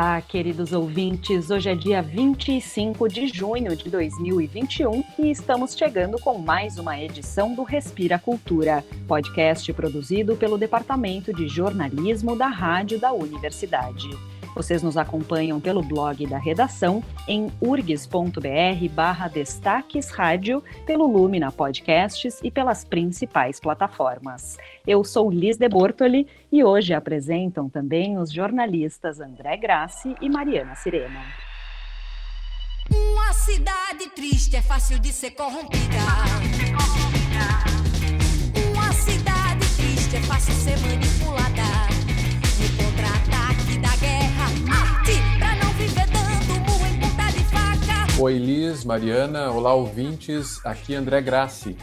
Olá, queridos ouvintes. Hoje é dia 25 de junho de 2021 e estamos chegando com mais uma edição do Respira Cultura, podcast produzido pelo Departamento de Jornalismo da Rádio da Universidade. Vocês nos acompanham pelo blog da redação em urgs.br barra destaques rádio, pelo Lumina Podcasts e pelas principais plataformas. Eu sou Liz de Bortoli e hoje apresentam também os jornalistas André Grassi e Mariana Sirena. Uma cidade triste é fácil de ser corrompida. Uma cidade triste é fácil ser manipulada. Oi, Liz, Mariana, olá, ouvintes. Aqui André Grassi.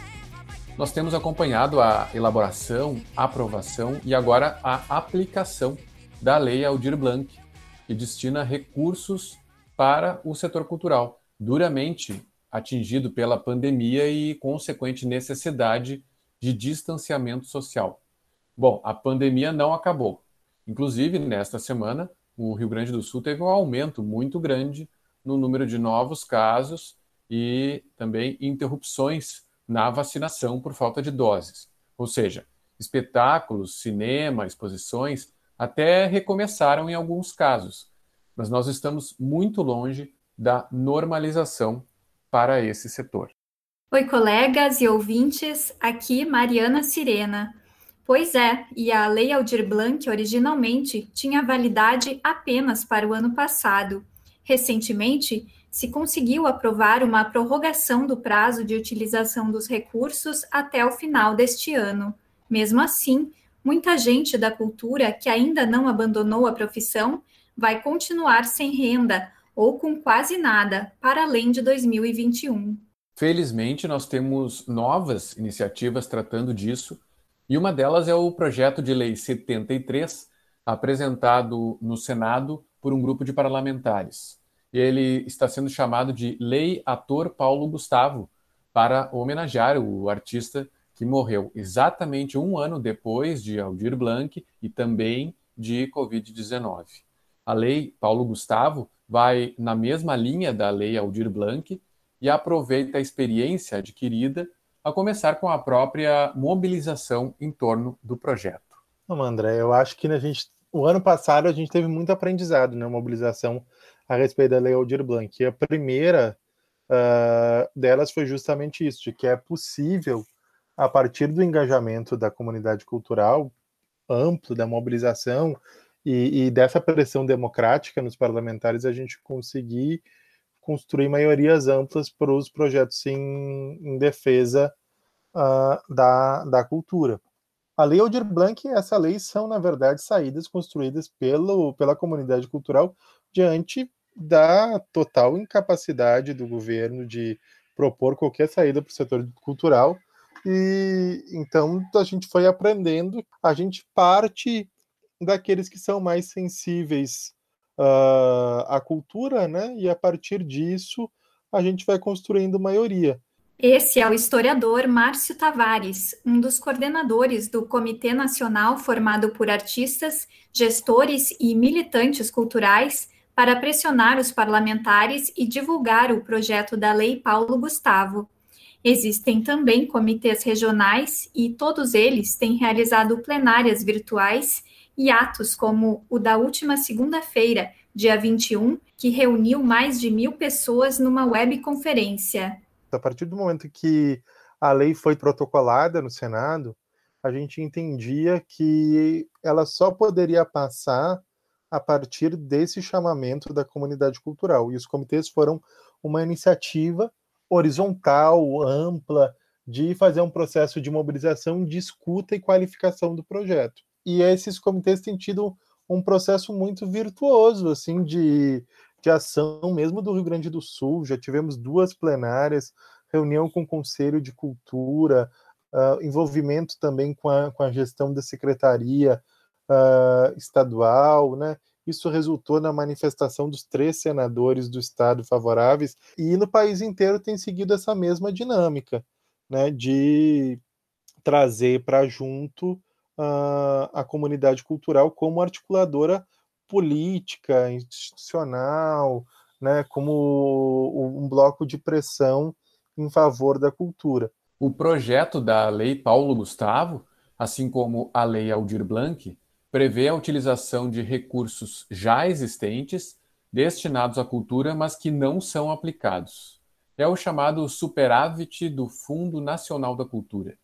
Nós temos acompanhado a elaboração, aprovação e agora a aplicação da Lei Aldir Blanc, que destina recursos para o setor cultural, duramente atingido pela pandemia e consequente necessidade de distanciamento social. Bom, a pandemia não acabou. Inclusive, nesta semana, o Rio Grande do Sul teve um aumento muito grande no número de novos casos e também interrupções na vacinação por falta de doses. Ou seja, espetáculos, cinema, exposições até recomeçaram em alguns casos, mas nós estamos muito longe da normalização para esse setor. Oi, colegas e ouvintes, aqui Mariana Sirena. Pois é, e a Lei Aldir Blanc originalmente tinha validade apenas para o ano passado. Recentemente, se conseguiu aprovar uma prorrogação do prazo de utilização dos recursos até o final deste ano. Mesmo assim, muita gente da cultura que ainda não abandonou a profissão vai continuar sem renda ou com quase nada para além de 2021. Felizmente, nós temos novas iniciativas tratando disso, e uma delas é o projeto de lei 73, apresentado no Senado por um grupo de parlamentares ele está sendo chamado de Lei Ator Paulo Gustavo, para homenagear o artista que morreu exatamente um ano depois de Aldir Blanc e também de Covid-19. A Lei Paulo Gustavo vai na mesma linha da Lei Aldir Blanc e aproveita a experiência adquirida a começar com a própria mobilização em torno do projeto. Não, André, eu acho que a gente, o ano passado a gente teve muito aprendizado na né, mobilização a respeito da Lei Aldir Blanc. E a primeira uh, delas foi justamente isso, de que é possível, a partir do engajamento da comunidade cultural amplo, da mobilização e, e dessa pressão democrática nos parlamentares, a gente conseguir construir maiorias amplas para os projetos em, em defesa uh, da, da cultura. A Lei Aldir Blanc e essa lei são, na verdade, saídas construídas pelo, pela comunidade cultural diante da total incapacidade do governo de propor qualquer saída para o setor cultural. E então a gente foi aprendendo, a gente parte daqueles que são mais sensíveis uh, à cultura, né? E a partir disso a gente vai construindo maioria. Esse é o historiador Márcio Tavares, um dos coordenadores do Comitê Nacional formado por artistas, gestores e militantes culturais para pressionar os parlamentares e divulgar o projeto da Lei Paulo Gustavo. Existem também comitês regionais e todos eles têm realizado plenárias virtuais e atos como o da última segunda-feira, dia 21, que reuniu mais de mil pessoas numa webconferência. A partir do momento que a lei foi protocolada no Senado, a gente entendia que ela só poderia passar a partir desse chamamento da comunidade cultural. E os comitês foram uma iniciativa horizontal, ampla, de fazer um processo de mobilização, de escuta e qualificação do projeto. E esses comitês têm tido um processo muito virtuoso, assim, de, de ação, mesmo do Rio Grande do Sul. Já tivemos duas plenárias, reunião com o Conselho de Cultura, uh, envolvimento também com a, com a gestão da secretaria uh, estadual, né? Isso resultou na manifestação dos três senadores do estado favoráveis e no país inteiro tem seguido essa mesma dinâmica, né? De trazer para junto uh, a comunidade cultural como articuladora política, institucional, né, como um bloco de pressão em favor da cultura. O projeto da Lei Paulo Gustavo, assim como a Lei Aldir Blanc, prevê a utilização de recursos já existentes destinados à cultura, mas que não são aplicados. É o chamado superávit do Fundo Nacional da Cultura.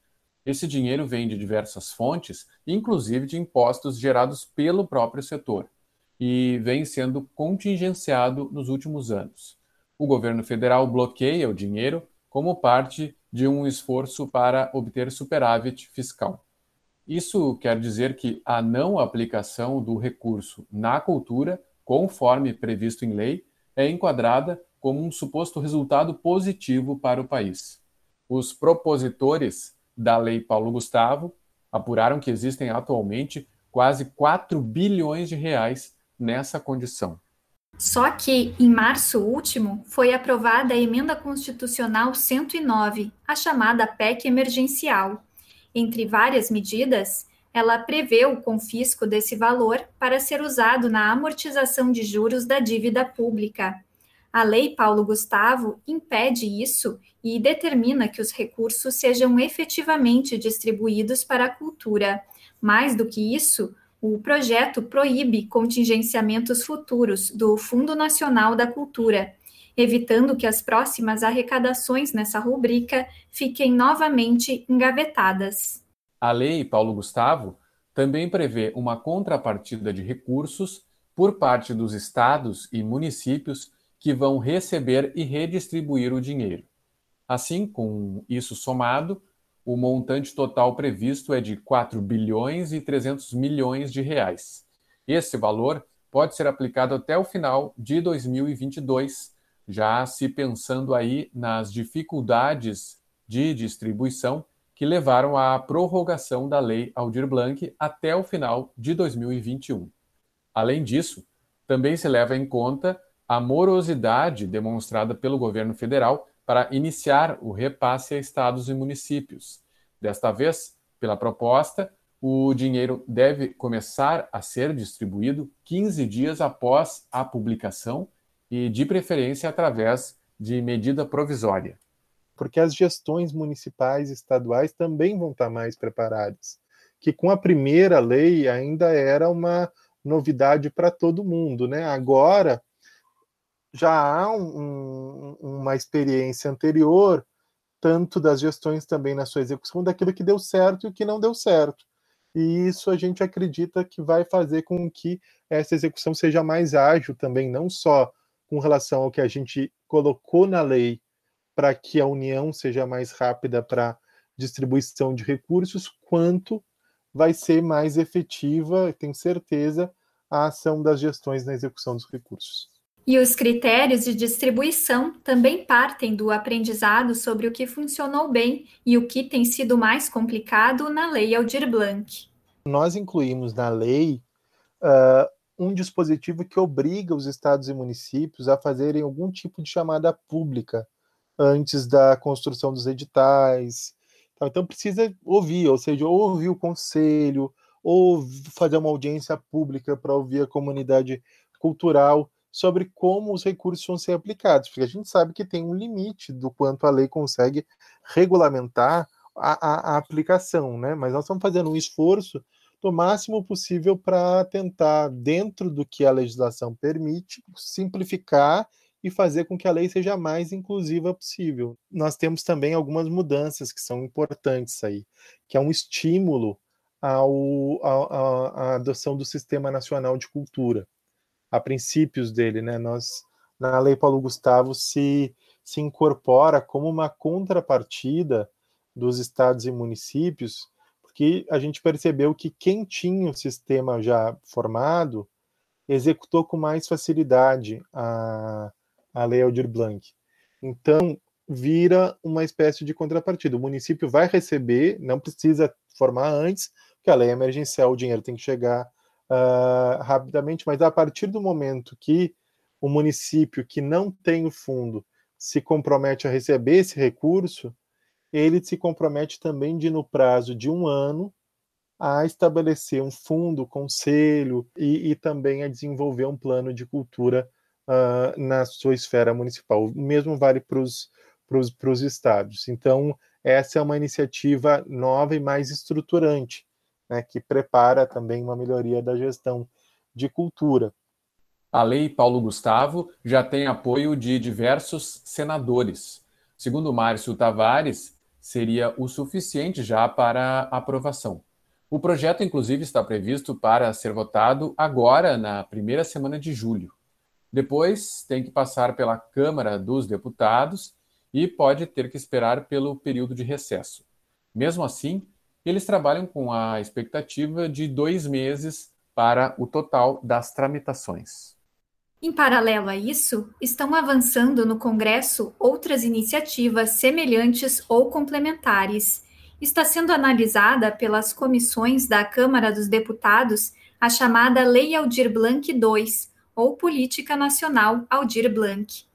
Esse dinheiro vem de diversas fontes, inclusive de impostos gerados pelo próprio setor, e vem sendo contingenciado nos últimos anos. O governo federal bloqueia o dinheiro como parte de um esforço para obter superávit fiscal. Isso quer dizer que a não aplicação do recurso na cultura, conforme previsto em lei, é enquadrada como um suposto resultado positivo para o país. Os propositores da Lei Paulo Gustavo apuraram que existem atualmente quase 4 bilhões de reais nessa condição. Só que, em março último, foi aprovada a Emenda Constitucional 109, a chamada PEC emergencial. Entre várias medidas, ela prevê o confisco desse valor para ser usado na amortização de juros da dívida pública. A Lei Paulo Gustavo impede isso e determina que os recursos sejam efetivamente distribuídos para a cultura. Mais do que isso, o projeto proíbe contingenciamentos futuros do Fundo Nacional da Cultura, evitando que as próximas arrecadações nessa rubrica fiquem novamente engavetadas. A lei Paulo Gustavo também prevê uma contrapartida de recursos por parte dos estados e municípios que vão receber e redistribuir o dinheiro. Assim, com isso somado, o montante total previsto é de 4 bilhões e 300 milhões de reais. Esse valor pode ser aplicado até o final de 2022, já se pensando aí nas dificuldades de distribuição que levaram à prorrogação da Lei Aldir Blanc até o final de 2021. Além disso, também se leva em conta a morosidade demonstrada pelo governo federal para iniciar o repasse a estados e municípios. Desta vez, pela proposta, o dinheiro deve começar a ser distribuído 15 dias após a publicação e, de preferência, através de medida provisória. Porque as gestões municipais e estaduais também vão estar mais preparadas. Que com a primeira lei ainda era uma novidade para todo mundo, né? Agora já há um, uma experiência anterior, tanto das gestões também na sua execução, daquilo que deu certo e o que não deu certo. E isso a gente acredita que vai fazer com que essa execução seja mais ágil também, não só com relação ao que a gente colocou na lei para que a União seja mais rápida para distribuição de recursos, quanto vai ser mais efetiva, tenho certeza, a ação das gestões na execução dos recursos. E os critérios de distribuição também partem do aprendizado sobre o que funcionou bem e o que tem sido mais complicado na Lei Aldir Blanc. Nós incluímos na lei uh, um dispositivo que obriga os estados e municípios a fazerem algum tipo de chamada pública antes da construção dos editais. Então precisa ouvir, ou seja, ouvir o conselho, ou fazer uma audiência pública para ouvir a comunidade cultural sobre como os recursos vão ser aplicados, porque a gente sabe que tem um limite do quanto a lei consegue regulamentar a, a, a aplicação, né? Mas nós estamos fazendo um esforço do máximo possível para tentar, dentro do que a legislação permite, simplificar e fazer com que a lei seja mais inclusiva possível. Nós temos também algumas mudanças que são importantes aí, que é um estímulo ao, à adoção do Sistema Nacional de Cultura a princípios dele, né? Nós na Lei Paulo Gustavo se se incorpora como uma contrapartida dos estados e municípios, porque a gente percebeu que quem tinha o sistema já formado executou com mais facilidade a, a Lei Aldir Blanc. Então, vira uma espécie de contrapartida. O município vai receber, não precisa formar antes, porque a lei é emergencial, o dinheiro tem que chegar uh, rapidamente, mas a partir do momento que o município que não tem o fundo se compromete a receber esse recurso, ele se compromete também de, no prazo de um ano, a estabelecer um fundo, conselho e, e também a desenvolver um plano de cultura uh, na sua esfera municipal. O mesmo vale para os estados. Então, essa é uma iniciativa nova e mais estruturante, né, que prepara também uma melhoria da gestão de cultura. A lei Paulo Gustavo já tem apoio de diversos senadores. Segundo Márcio Tavares, seria o suficiente já para aprovação. O projeto, inclusive, está previsto para ser votado agora, na primeira semana de julho. Depois, tem que passar pela Câmara dos Deputados e pode ter que esperar pelo período de recesso. Mesmo assim, eles trabalham com a expectativa de dois meses para o total das tramitações. Em paralelo a isso, estão avançando no Congresso outras iniciativas semelhantes ou complementares está sendo analisada pelas comissões da Câmara dos Deputados a chamada Lei Aldir Blanc II, ou Política Nacional Aldir Blanc.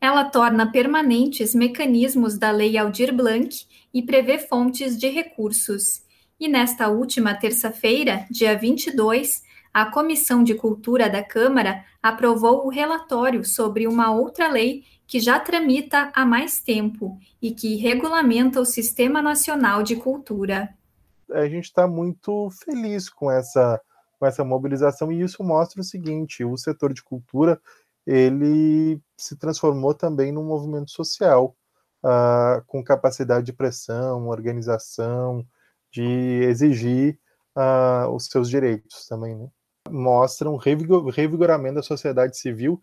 Ela torna permanentes mecanismos da Lei Aldir Blanc e prevê fontes de recursos. E nesta última terça-feira, dia 22, a Comissão de Cultura da Câmara aprovou o relatório sobre uma outra lei que já tramita há mais tempo e que regulamenta o Sistema Nacional de Cultura. A gente está muito feliz com essa, com essa mobilização e isso mostra o seguinte: o setor de cultura ele se transformou também num movimento social uh, com capacidade de pressão, organização, de exigir uh, os seus direitos também, né? Mostra um revigoramento da sociedade civil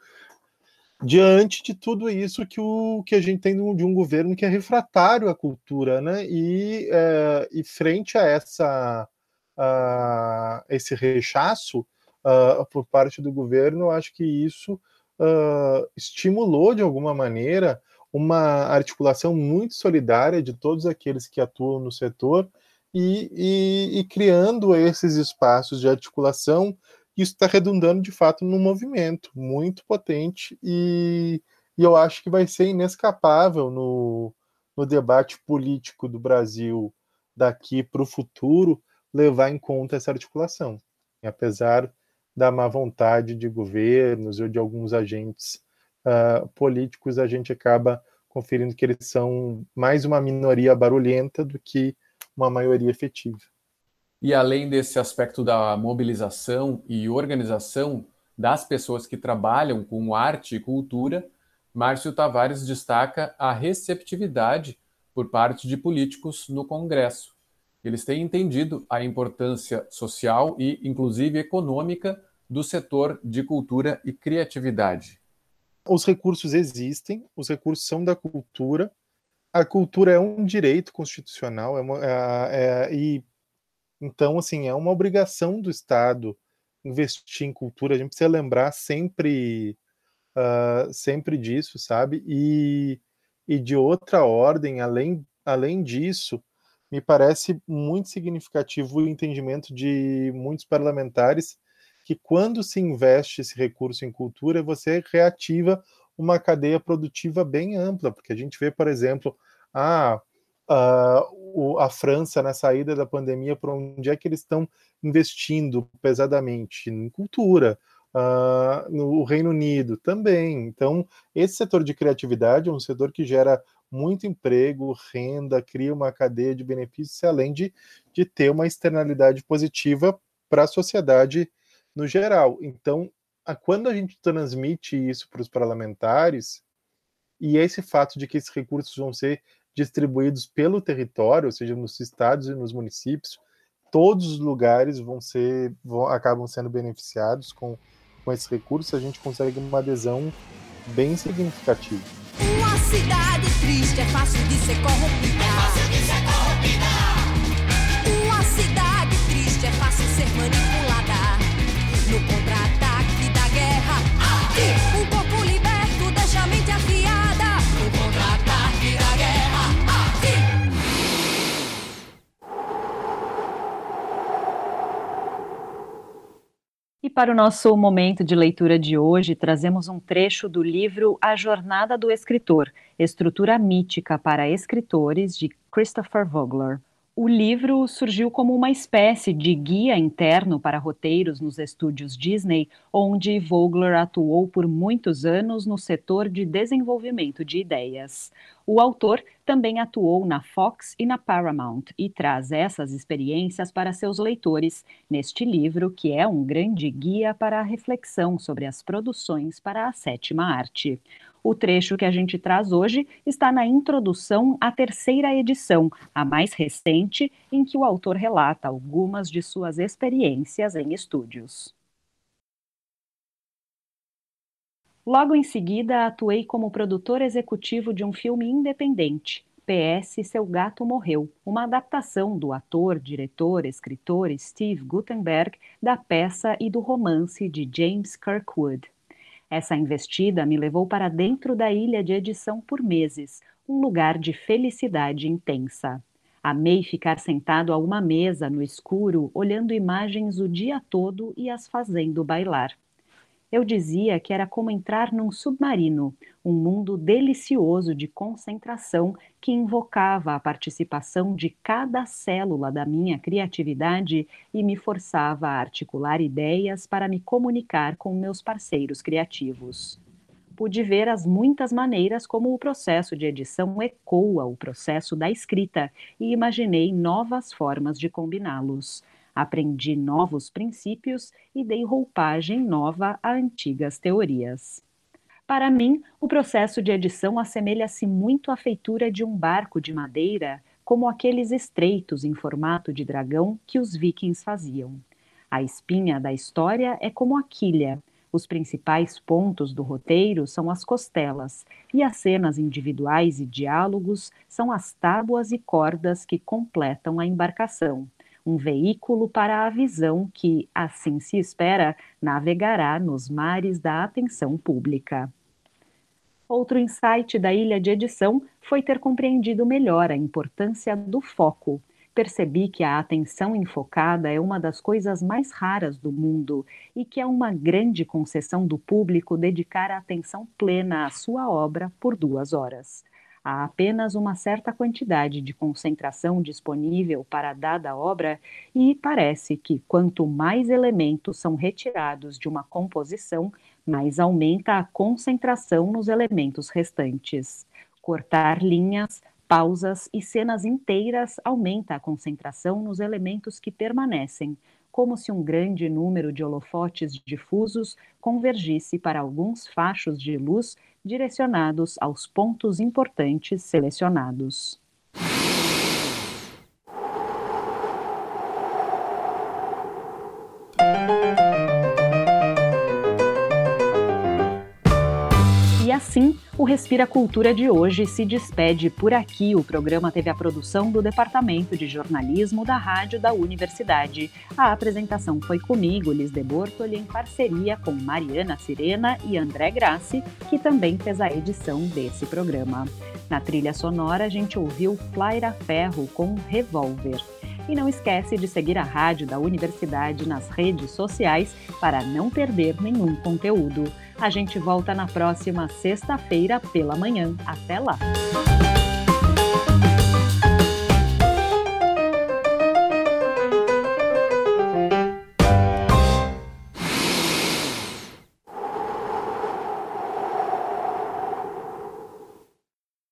diante de tudo isso que, o, que a gente tem de um governo que é refratário à cultura, né? E, é, e frente a essa a esse rechaço uh, por parte do governo, acho que isso uh, estimulou de alguma maneira uma articulação muito solidária de todos aqueles que atuam no setor e, e, e criando esses espaços de articulação isso está redundando de fato num movimento muito potente e, e eu acho que vai ser inescapável no, no debate político do Brasil daqui para o futuro levar em conta essa articulação. E apesar da má vontade de governos ou de alguns agentes uh, políticos, a gente acaba conferindo que eles são mais uma minoria barulhenta do que uma maioria efetiva. E além desse aspecto da mobilização e organização das pessoas que trabalham com arte e cultura, Márcio Tavares destaca a receptividade por parte de políticos no Congresso. Eles têm entendido a importância social e, inclusive, econômica do setor de cultura e criatividade. Os recursos existem, os recursos são da cultura. A cultura é um direito constitucional é uma, é, é, e então, assim, é uma obrigação do Estado investir em cultura. A gente precisa lembrar sempre, uh, sempre disso, sabe? E, e de outra ordem, além, além disso, me parece muito significativo o entendimento de muitos parlamentares que quando se investe esse recurso em cultura, você reativa uma cadeia produtiva bem ampla, porque a gente vê, por exemplo, uh, o, a França na saída da pandemia, por onde é que eles estão investindo pesadamente? Em cultura. Uh, no Reino Unido também. Então, esse setor de criatividade é um setor que gera muito emprego, renda, cria uma cadeia de benefícios, além de, de ter uma externalidade positiva para a sociedade no geral. Então, a, quando a gente transmite isso para os parlamentares, e esse fato de que esses recursos vão ser distribuídos pelo território, ou seja, nos estados e nos municípios, todos os lugares vão ser, vão, acabam sendo beneficiados com, com esses recursos, a gente consegue uma adesão bem significativa. Uma cidade triste é fácil de ser corrompida. É para o nosso momento de leitura de hoje, trazemos um trecho do livro A Jornada do Escritor, Estrutura Mítica para Escritores, de Christopher Vogler. O livro surgiu como uma espécie de guia interno para roteiros nos estúdios Disney, onde Vogler atuou por muitos anos no setor de desenvolvimento de ideias. O autor também atuou na Fox e na Paramount e traz essas experiências para seus leitores neste livro, que é um grande guia para a reflexão sobre as produções para a sétima arte. O trecho que a gente traz hoje está na introdução à terceira edição, a mais recente, em que o autor relata algumas de suas experiências em estúdios. Logo em seguida, atuei como produtor executivo de um filme independente, PS Seu Gato Morreu, uma adaptação do ator, diretor, escritor Steve Gutenberg da peça e do romance de James Kirkwood. Essa investida me levou para dentro da ilha de edição por meses, um lugar de felicidade intensa. Amei ficar sentado a uma mesa no escuro, olhando imagens o dia todo e as fazendo bailar. Eu dizia que era como entrar num submarino, um mundo delicioso de concentração que invocava a participação de cada célula da minha criatividade e me forçava a articular ideias para me comunicar com meus parceiros criativos. Pude ver as muitas maneiras como o processo de edição ecoa o processo da escrita e imaginei novas formas de combiná-los Aprendi novos princípios e dei roupagem nova a antigas teorias. Para mim, o processo de edição assemelha-se muito à feitura de um barco de madeira, como aqueles estreitos em formato de dragão que os vikings faziam. A espinha da história é como a quilha. Os principais pontos do roteiro são as costelas, e as cenas individuais e diálogos são as tábuas e cordas que completam a embarcação um veículo para a visão que, assim se espera, navegará nos mares da atenção pública. Outro insight da ilha de edição foi ter compreendido melhor a importância do foco. Percebi que a atenção enfocada é uma das coisas mais raras do mundo e que é uma grande concessão do público dedicar a atenção plena à sua obra por duas horas. Há apenas uma certa quantidade de concentração disponível para dada obra, e parece que quanto mais elementos são retirados de uma composição, mais aumenta a concentração nos elementos restantes. Cortar linhas, pausas e cenas inteiras aumenta a concentração nos elementos que permanecem, como se um grande número de holofotes difusos convergisse para alguns fachos de luz direcionados aos pontos importantes selecionados. Assim, o Respira Cultura de hoje se despede por aqui. O programa teve a produção do Departamento de Jornalismo da Rádio da Universidade. A apresentação foi comigo, Liz de Bortoli, em parceria com Mariana Sirena e André Grassi, que também fez a edição desse programa. Na trilha sonora, a gente ouviu Flaira Ferro com Revolver. E não esquece de seguir a rádio da universidade nas redes sociais para não perder nenhum conteúdo. A gente volta na próxima sexta-feira pela manhã. Até lá!